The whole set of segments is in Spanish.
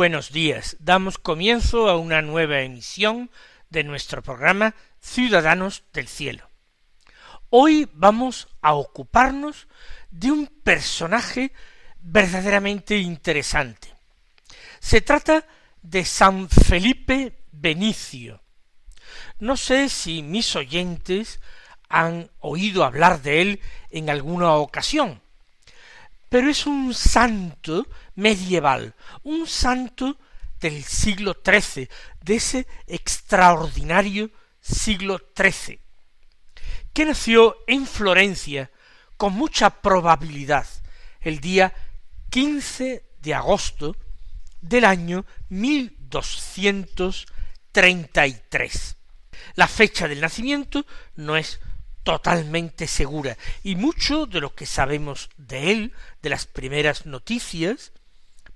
Buenos días. Damos comienzo a una nueva emisión de nuestro programa Ciudadanos del Cielo. Hoy vamos a ocuparnos de un personaje verdaderamente interesante. Se trata de San Felipe Benicio. No sé si mis oyentes han oído hablar de él en alguna ocasión, pero es un santo medieval, un santo del siglo XIII, de ese extraordinario siglo XIII, que nació en Florencia con mucha probabilidad el día 15 de agosto del año 1233. La fecha del nacimiento no es totalmente segura. Y mucho de lo que sabemos de él, de las primeras noticias,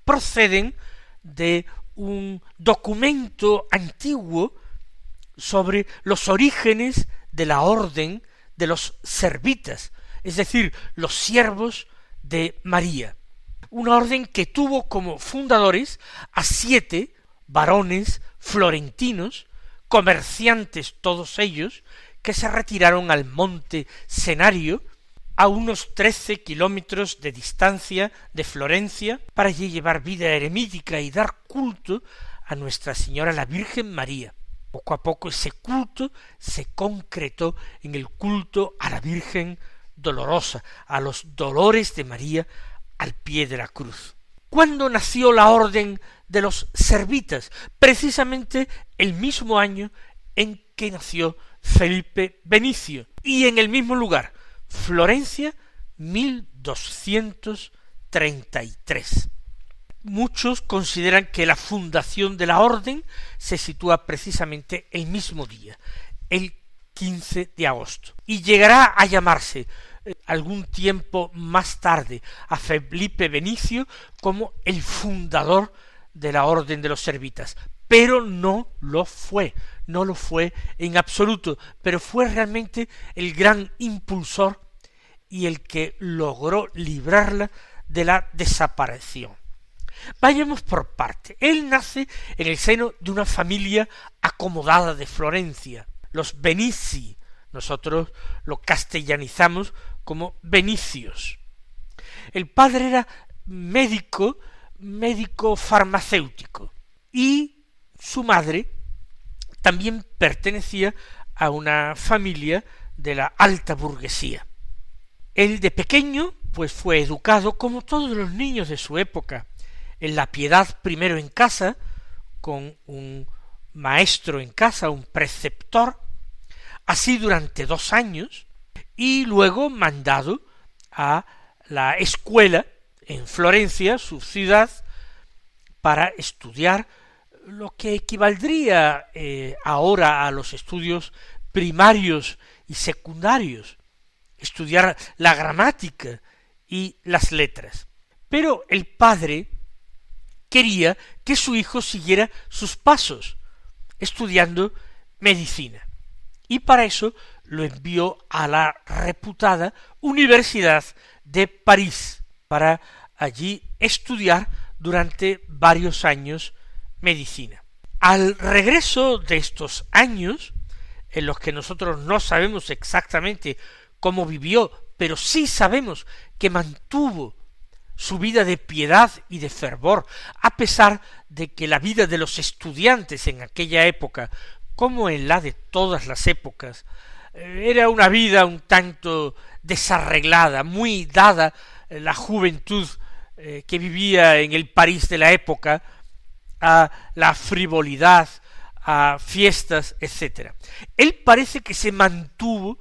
proceden de un documento antiguo sobre los orígenes de la orden de los servitas, es decir, los siervos de María, una orden que tuvo como fundadores a siete varones florentinos, comerciantes todos ellos, que se retiraron al monte Senario a unos trece kilómetros de distancia de Florencia para allí llevar vida eremítica y dar culto a Nuestra Señora la Virgen María. Poco a poco ese culto se concretó en el culto a la Virgen dolorosa, a los dolores de María al pie de la cruz. ¿Cuándo nació la orden de los servitas? Precisamente el mismo año en que nació Felipe Benicio, y en el mismo lugar, Florencia, 1233. Muchos consideran que la fundación de la orden se sitúa precisamente el mismo día, el 15 de agosto, y llegará a llamarse eh, algún tiempo más tarde a Felipe Benicio como el fundador de la orden de los servitas, pero no lo fue, no lo fue en absoluto, pero fue realmente el gran impulsor y el que logró librarla de la desaparición. Vayamos por parte. Él nace en el seno de una familia acomodada de Florencia, los Benici. Nosotros lo castellanizamos como Benicios. El padre era médico, médico farmacéutico, y su madre también pertenecía a una familia de la alta burguesía. Él de pequeño, pues fue educado como todos los niños de su época, en la piedad primero en casa, con un maestro en casa, un preceptor, así durante dos años, y luego mandado a la escuela en Florencia, su ciudad, para estudiar lo que equivaldría eh, ahora a los estudios primarios y secundarios, estudiar la gramática y las letras. Pero el padre quería que su hijo siguiera sus pasos, estudiando medicina. Y para eso lo envió a la reputada Universidad de París, para allí estudiar durante varios años medicina. Al regreso de estos años, en los que nosotros no sabemos exactamente cómo vivió, pero sí sabemos que mantuvo su vida de piedad y de fervor, a pesar de que la vida de los estudiantes en aquella época, como en la de todas las épocas, eh, era una vida un tanto desarreglada, muy dada la juventud eh, que vivía en el París de la época, a la frivolidad, a fiestas, etc. Él parece que se mantuvo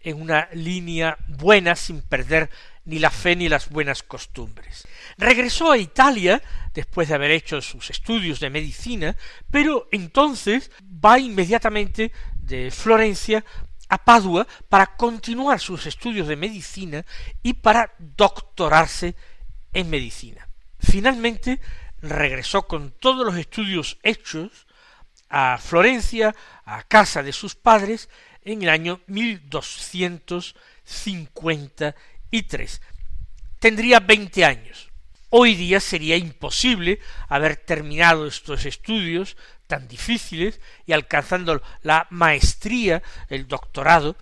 en una línea buena sin perder ni la fe ni las buenas costumbres. Regresó a Italia después de haber hecho sus estudios de medicina, pero entonces va inmediatamente de Florencia a Padua para continuar sus estudios de medicina y para doctorarse en medicina. Finalmente regresó con todos los estudios hechos a Florencia, a casa de sus padres, en el año 1253. Tendría veinte años. Hoy día sería imposible haber terminado estos estudios tan difíciles y alcanzando la maestría, el doctorado,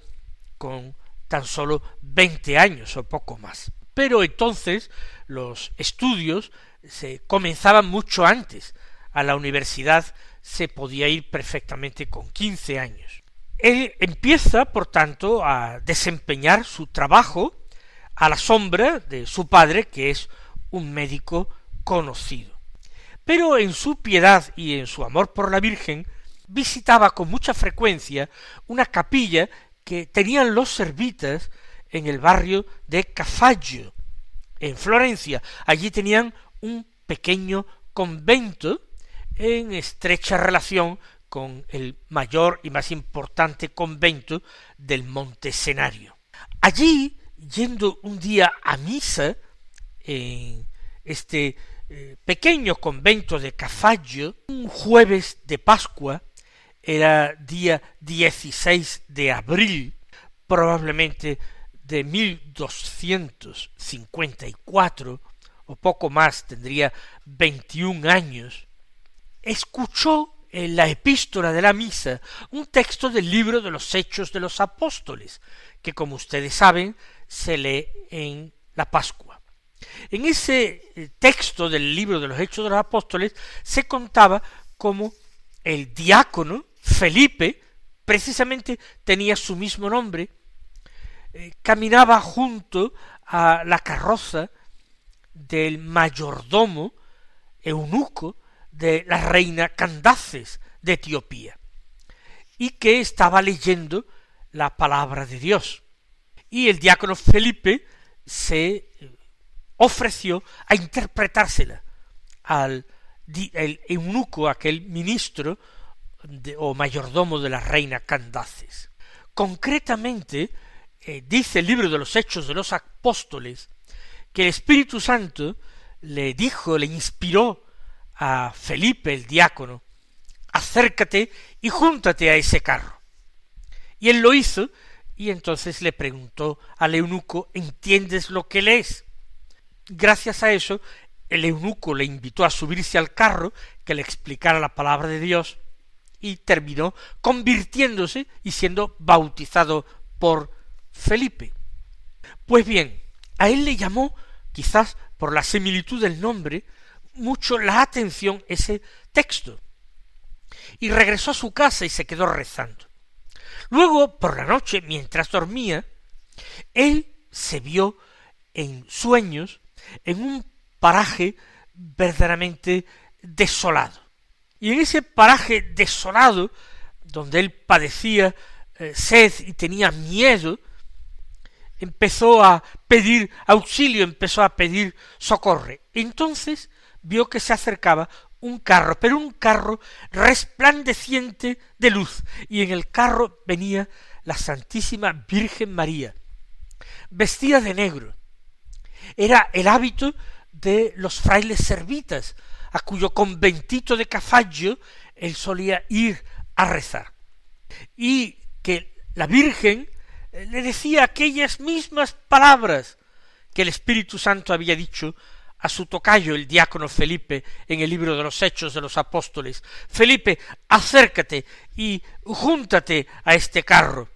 con tan solo veinte años o poco más. Pero entonces los estudios se comenzaban mucho antes. A la universidad se podía ir perfectamente con quince años. Él empieza, por tanto, a desempeñar su trabajo a la sombra de su padre, que es un médico conocido. Pero en su piedad y en su amor por la Virgen, visitaba con mucha frecuencia una capilla que tenían los servitas en el barrio de Cafaggio, en Florencia. Allí tenían un pequeño convento en estrecha relación con el mayor y más importante convento del Monte Senario. Allí, yendo un día a misa en este eh, pequeño convento de Cafaggio, un jueves de Pascua, era día 16 de abril, probablemente de 1254, o poco más, tendría 21 años, escuchó en la epístola de la misa un texto del libro de los Hechos de los Apóstoles, que como ustedes saben se lee en la Pascua. En ese eh, texto del libro de los Hechos de los Apóstoles se contaba cómo el diácono Felipe, precisamente tenía su mismo nombre, eh, caminaba junto a la carroza del mayordomo eunuco de la reina Candaces de Etiopía, y que estaba leyendo la palabra de Dios. Y el diácono Felipe se ofreció a interpretársela al eunuco, aquel ministro o mayordomo de la reina Candaces. Concretamente, eh, dice el libro de los Hechos de los Apóstoles, que el Espíritu Santo le dijo, le inspiró a Felipe el diácono, acércate y júntate a ese carro. Y él lo hizo, y entonces le preguntó al eunuco, ¿entiendes lo que lees? Gracias a eso, el eunuco le invitó a subirse al carro, que le explicara la palabra de Dios, y terminó convirtiéndose y siendo bautizado por Felipe. Pues bien, a él le llamó, quizás por la similitud del nombre, mucho la atención ese texto. Y regresó a su casa y se quedó rezando. Luego, por la noche, mientras dormía, él se vio en sueños en un paraje verdaderamente desolado. Y en ese paraje desolado, donde él padecía eh, sed y tenía miedo, empezó a pedir auxilio, empezó a pedir socorre. Entonces vio que se acercaba un carro, pero un carro resplandeciente de luz, y en el carro venía la Santísima Virgen María, vestida de negro, era el hábito de los frailes servitas, a cuyo conventito de Cafaggio él solía ir a rezar. Y que la Virgen le decía aquellas mismas palabras que el Espíritu Santo había dicho a su tocayo, el diácono Felipe, en el libro de los Hechos de los Apóstoles. Felipe, acércate y júntate a este carro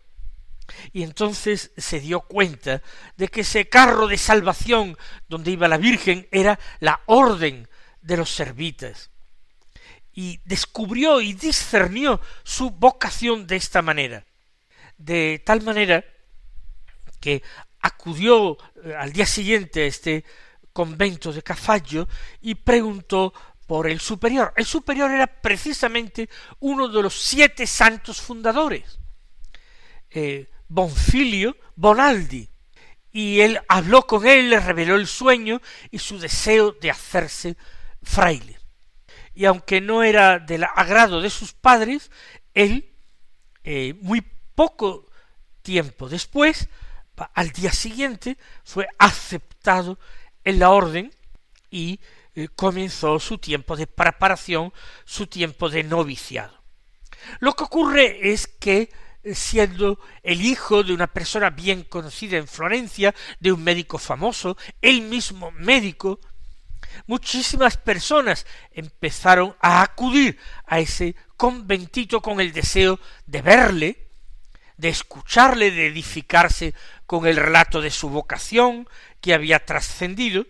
y entonces se dio cuenta de que ese carro de salvación donde iba la Virgen era la orden de los servitas. Y descubrió y discernió su vocación de esta manera. De tal manera que acudió eh, al día siguiente a este convento de Cafallo y preguntó por el superior. El superior era precisamente uno de los siete santos fundadores, eh, Bonfilio Bonaldi, y él habló con él, le reveló el sueño y su deseo de hacerse fraile. Y aunque no era del agrado de sus padres, él, eh, muy poco tiempo después, al día siguiente, fue aceptado en la orden y eh, comenzó su tiempo de preparación, su tiempo de noviciado. Lo que ocurre es que eh, siendo el hijo de una persona bien conocida en Florencia, de un médico famoso, el mismo médico, muchísimas personas empezaron a acudir a ese conventito con el deseo de verle, de escucharle, de edificarse con el relato de su vocación que había trascendido,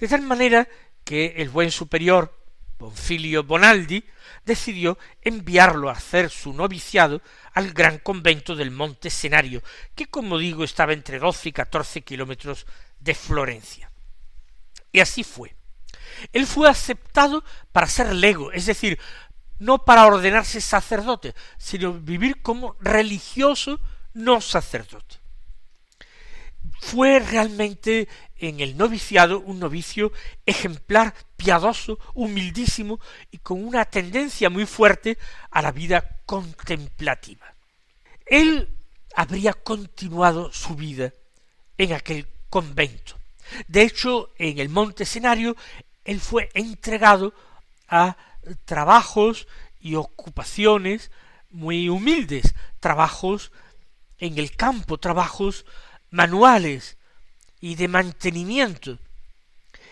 de tal manera que el buen superior Bonfilio Bonaldi decidió enviarlo a hacer su noviciado al gran convento del Monte Senario, que como digo estaba entre doce y catorce kilómetros de Florencia. Y así fue. Él fue aceptado para ser lego, es decir, no para ordenarse sacerdote, sino vivir como religioso no sacerdote. Fue realmente en el noviciado un novicio ejemplar, piadoso, humildísimo y con una tendencia muy fuerte a la vida contemplativa. Él habría continuado su vida en aquel convento. De hecho, en el monte escenario, él fue entregado a trabajos y ocupaciones muy humildes, trabajos en el campo, trabajos manuales y de mantenimiento.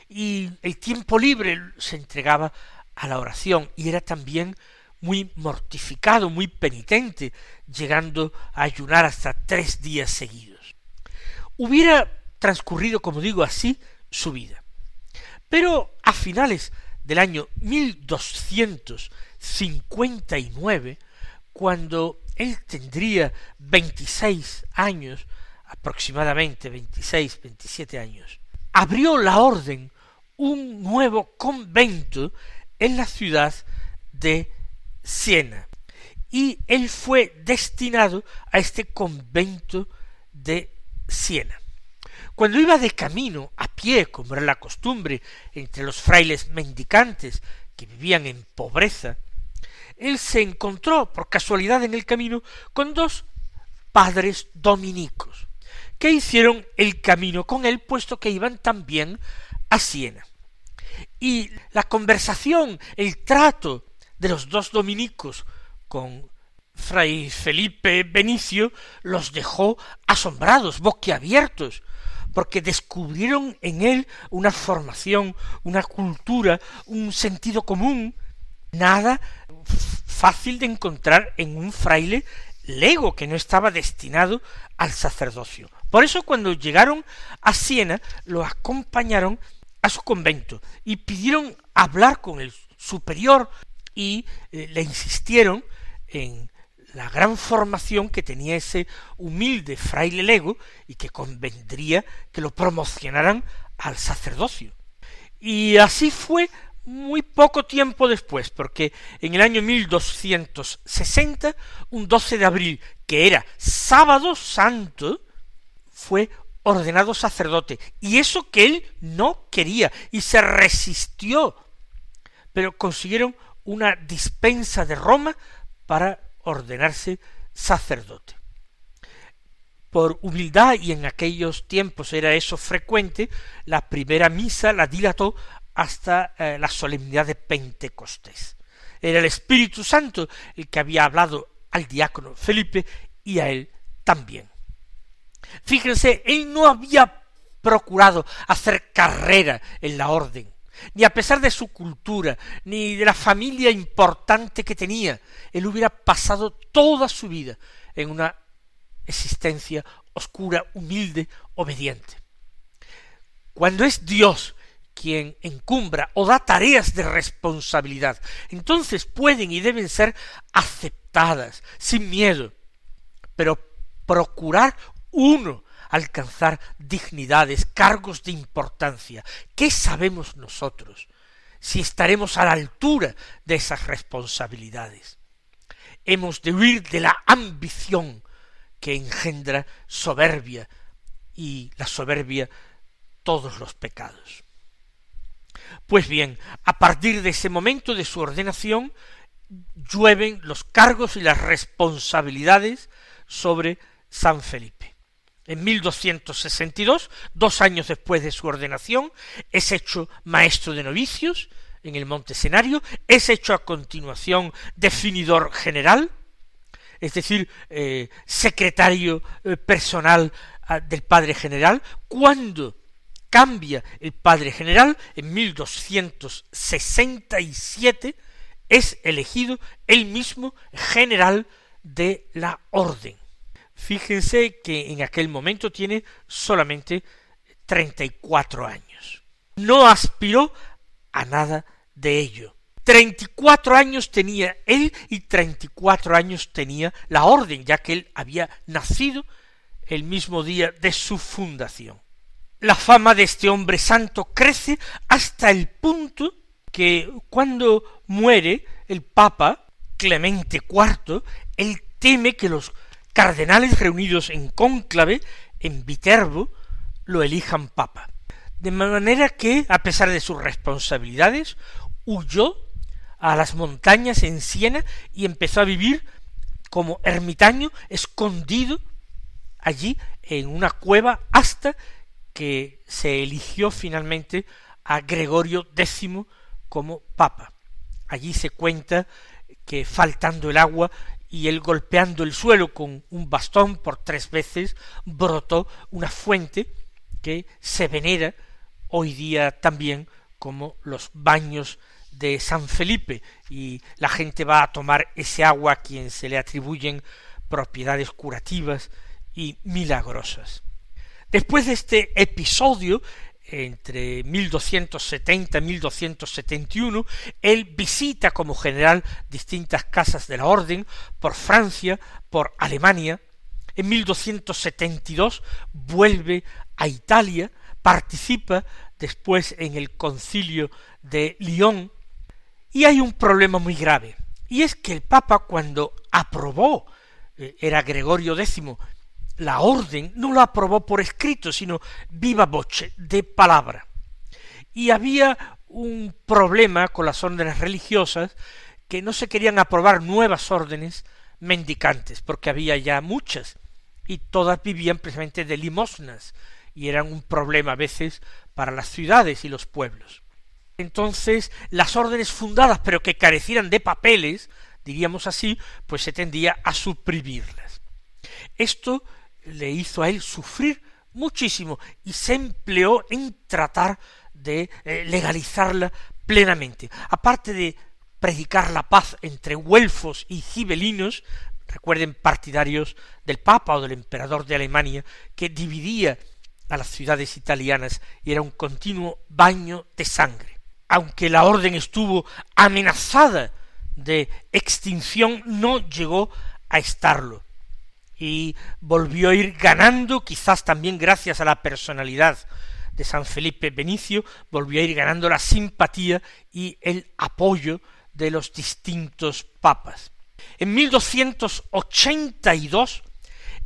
Y el tiempo libre se entregaba a la oración y era también muy mortificado, muy penitente, llegando a ayunar hasta tres días seguidos. Hubiera transcurrido, como digo así, su vida. Pero a finales del año 1259, cuando él tendría veintiséis años, aproximadamente veintiséis, veintisiete años, abrió la orden un nuevo convento en la ciudad de Siena. Y él fue destinado a este convento de Siena. Cuando iba de camino a pie, como era la costumbre entre los frailes mendicantes que vivían en pobreza, él se encontró por casualidad en el camino con dos padres dominicos, que hicieron el camino con él, puesto que iban también a Siena. Y la conversación, el trato de los dos dominicos con fray Felipe Benicio los dejó asombrados, boquiabiertos, porque descubrieron en él una formación, una cultura, un sentido común, nada fácil de encontrar en un fraile lego que no estaba destinado al sacerdocio. Por eso cuando llegaron a Siena lo acompañaron a su convento y pidieron hablar con el superior y eh, le insistieron en la gran formación que tenía ese humilde fraile lego y que convendría que lo promocionaran al sacerdocio. Y así fue muy poco tiempo después, porque en el año 1260, un 12 de abril, que era sábado santo, fue ordenado sacerdote, y eso que él no quería, y se resistió, pero consiguieron una dispensa de Roma para ordenarse sacerdote. Por humildad, y en aquellos tiempos era eso frecuente, la primera misa la dilató hasta eh, la solemnidad de Pentecostés. Era el Espíritu Santo el que había hablado al diácono Felipe y a él también. Fíjense, él no había procurado hacer carrera en la orden, ni a pesar de su cultura, ni de la familia importante que tenía, él hubiera pasado toda su vida en una existencia oscura, humilde, obediente. Cuando es Dios quien encumbra o da tareas de responsabilidad, entonces pueden y deben ser aceptadas sin miedo, pero procurar uno alcanzar dignidades, cargos de importancia. ¿Qué sabemos nosotros si estaremos a la altura de esas responsabilidades? Hemos de huir de la ambición que engendra soberbia y la soberbia todos los pecados. Pues bien, a partir de ese momento de su ordenación, llueven los cargos y las responsabilidades sobre San Felipe. En 1262, dos años después de su ordenación, es hecho maestro de novicios en el Monte Escenario, es hecho a continuación definidor general, es decir, eh, secretario eh, personal ah, del Padre General, cuando cambia el Padre General en 1267, es elegido el mismo general de la orden. Fíjense que en aquel momento tiene solamente treinta y cuatro años. No aspiró a nada de ello. Treinta y cuatro años tenía él y treinta y cuatro años tenía la orden, ya que él había nacido el mismo día de su fundación. La fama de este hombre santo crece hasta el punto que cuando muere el Papa Clemente IV, él teme que los cardenales reunidos en cónclave en Viterbo lo elijan papa. De manera que, a pesar de sus responsabilidades, huyó a las montañas en Siena y empezó a vivir como ermitaño escondido allí en una cueva hasta que se eligió finalmente a Gregorio X como papa. Allí se cuenta que faltando el agua y él golpeando el suelo con un bastón por tres veces, brotó una fuente que se venera hoy día también como los baños de San Felipe y la gente va a tomar ese agua a quien se le atribuyen propiedades curativas y milagrosas. Después de este episodio entre 1270 y 1271, él visita como general distintas casas de la orden por Francia, por Alemania. En 1272 vuelve a Italia, participa después en el concilio de Lyon, y hay un problema muy grave, y es que el Papa cuando aprobó, eh, era Gregorio X, la orden no lo aprobó por escrito, sino viva voce, de palabra. Y había un problema con las órdenes religiosas que no se querían aprobar nuevas órdenes mendicantes, porque había ya muchas, y todas vivían precisamente de limosnas, y eran un problema a veces para las ciudades y los pueblos. Entonces, las órdenes fundadas, pero que carecieran de papeles, diríamos así, pues se tendía a suprimirlas. Esto le hizo a él sufrir muchísimo y se empleó en tratar de eh, legalizarla plenamente. Aparte de predicar la paz entre güelfos y gibelinos, recuerden partidarios del Papa o del emperador de Alemania, que dividía a las ciudades italianas y era un continuo baño de sangre. Aunque la orden estuvo amenazada de extinción, no llegó a estarlo y volvió a ir ganando, quizás también gracias a la personalidad de San Felipe Benicio, volvió a ir ganando la simpatía y el apoyo de los distintos papas. En 1282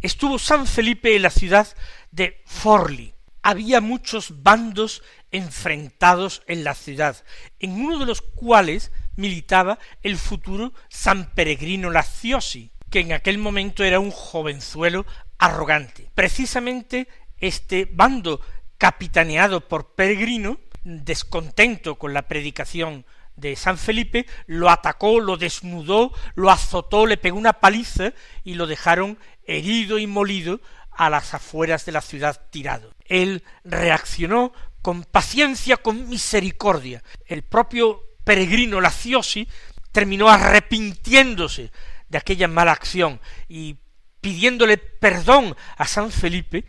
estuvo San Felipe en la ciudad de Forli. Había muchos bandos enfrentados en la ciudad, en uno de los cuales militaba el futuro San Peregrino Laciosi, que en aquel momento era un jovenzuelo arrogante. Precisamente este bando capitaneado por Peregrino, descontento con la predicación de San Felipe, lo atacó, lo desnudó, lo azotó, le pegó una paliza y lo dejaron herido y molido a las afueras de la ciudad tirado. Él reaccionó con paciencia, con misericordia. El propio peregrino Laciosi terminó arrepintiéndose de aquella mala acción y pidiéndole perdón a San Felipe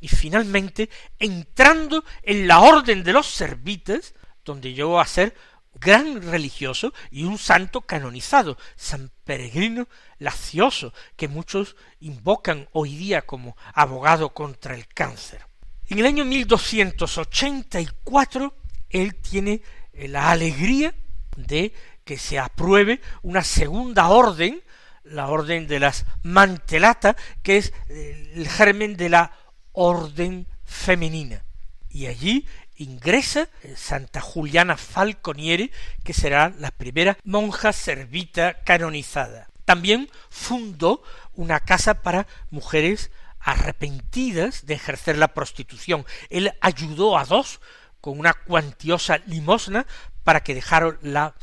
y finalmente entrando en la orden de los servitas, donde llegó a ser gran religioso y un santo canonizado, San Peregrino Lacioso, que muchos invocan hoy día como abogado contra el cáncer. En el año 1284 él tiene la alegría de que se apruebe una segunda orden, la orden de las mantelata, que es el germen de la orden femenina. Y allí ingresa Santa Juliana Falconiere, que será la primera monja servita canonizada. También fundó una casa para mujeres arrepentidas de ejercer la prostitución. Él ayudó a dos con una cuantiosa limosna para que dejaron la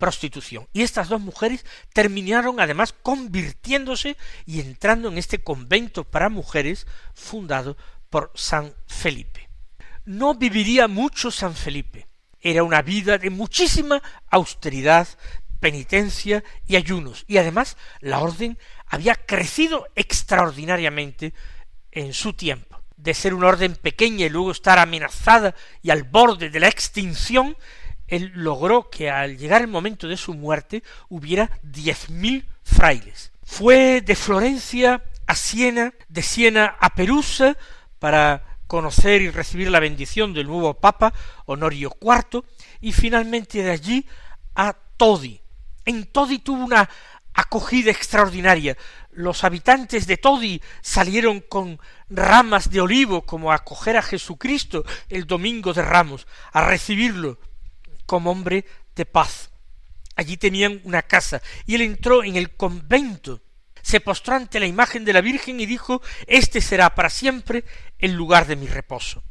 prostitución. Y estas dos mujeres terminaron además convirtiéndose y entrando en este convento para mujeres fundado por San Felipe. No viviría mucho San Felipe. Era una vida de muchísima austeridad, penitencia y ayunos. Y además la orden había crecido extraordinariamente en su tiempo. De ser una orden pequeña y luego estar amenazada y al borde de la extinción, él logró que al llegar el momento de su muerte hubiera diez mil frailes. Fue de Florencia a Siena, de Siena a Perusa, para conocer y recibir la bendición del nuevo Papa Honorio IV, y finalmente de allí a Todi. En Todi tuvo una acogida extraordinaria. Los habitantes de Todi salieron con ramas de olivo como a acoger a Jesucristo el domingo de Ramos, a recibirlo como hombre de paz. Allí tenían una casa y él entró en el convento, se postró ante la imagen de la Virgen y dijo Este será para siempre el lugar de mi reposo.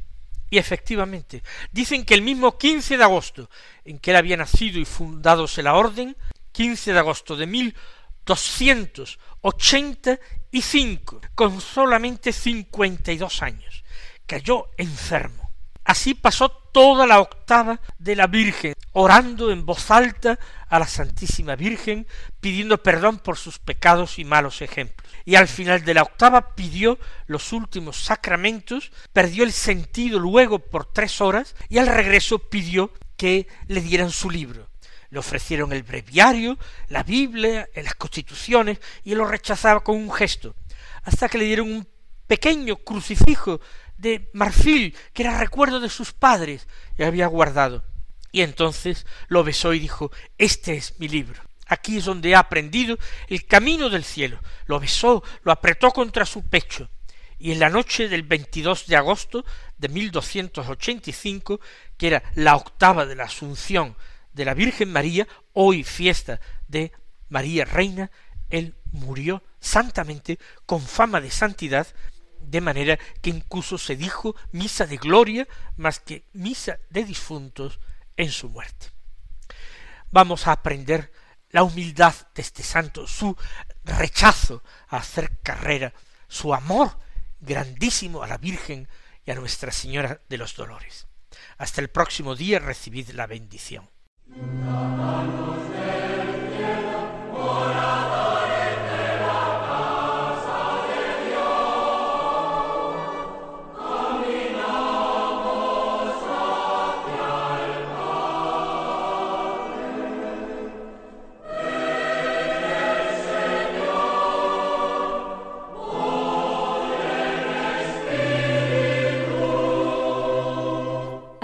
Y efectivamente, dicen que el mismo quince de agosto en que él había nacido y fundadose la orden, quince de agosto de mil doscientos ochenta y cinco, con solamente cincuenta y dos años, cayó enfermo. Así pasó toda la octava de la Virgen, orando en voz alta a la Santísima Virgen, pidiendo perdón por sus pecados y malos ejemplos. Y al final de la octava pidió los últimos sacramentos, perdió el sentido luego por tres horas, y al regreso pidió que le dieran su libro. Le ofrecieron el breviario, la Biblia, las constituciones, y lo rechazaba con un gesto, hasta que le dieron un pequeño crucifijo de marfil, que era recuerdo de sus padres, y había guardado. Y entonces lo besó y dijo, Este es mi libro. Aquí es donde he aprendido el camino del cielo. Lo besó, lo apretó contra su pecho. Y en la noche del 22 de agosto de 1285, que era la octava de la Asunción de la Virgen María, hoy fiesta de María Reina, él murió santamente con fama de santidad, de manera que incluso se dijo misa de gloria más que misa de difuntos en su muerte. Vamos a aprender la humildad de este santo, su rechazo a hacer carrera, su amor grandísimo a la Virgen y a Nuestra Señora de los Dolores. Hasta el próximo día recibid la bendición.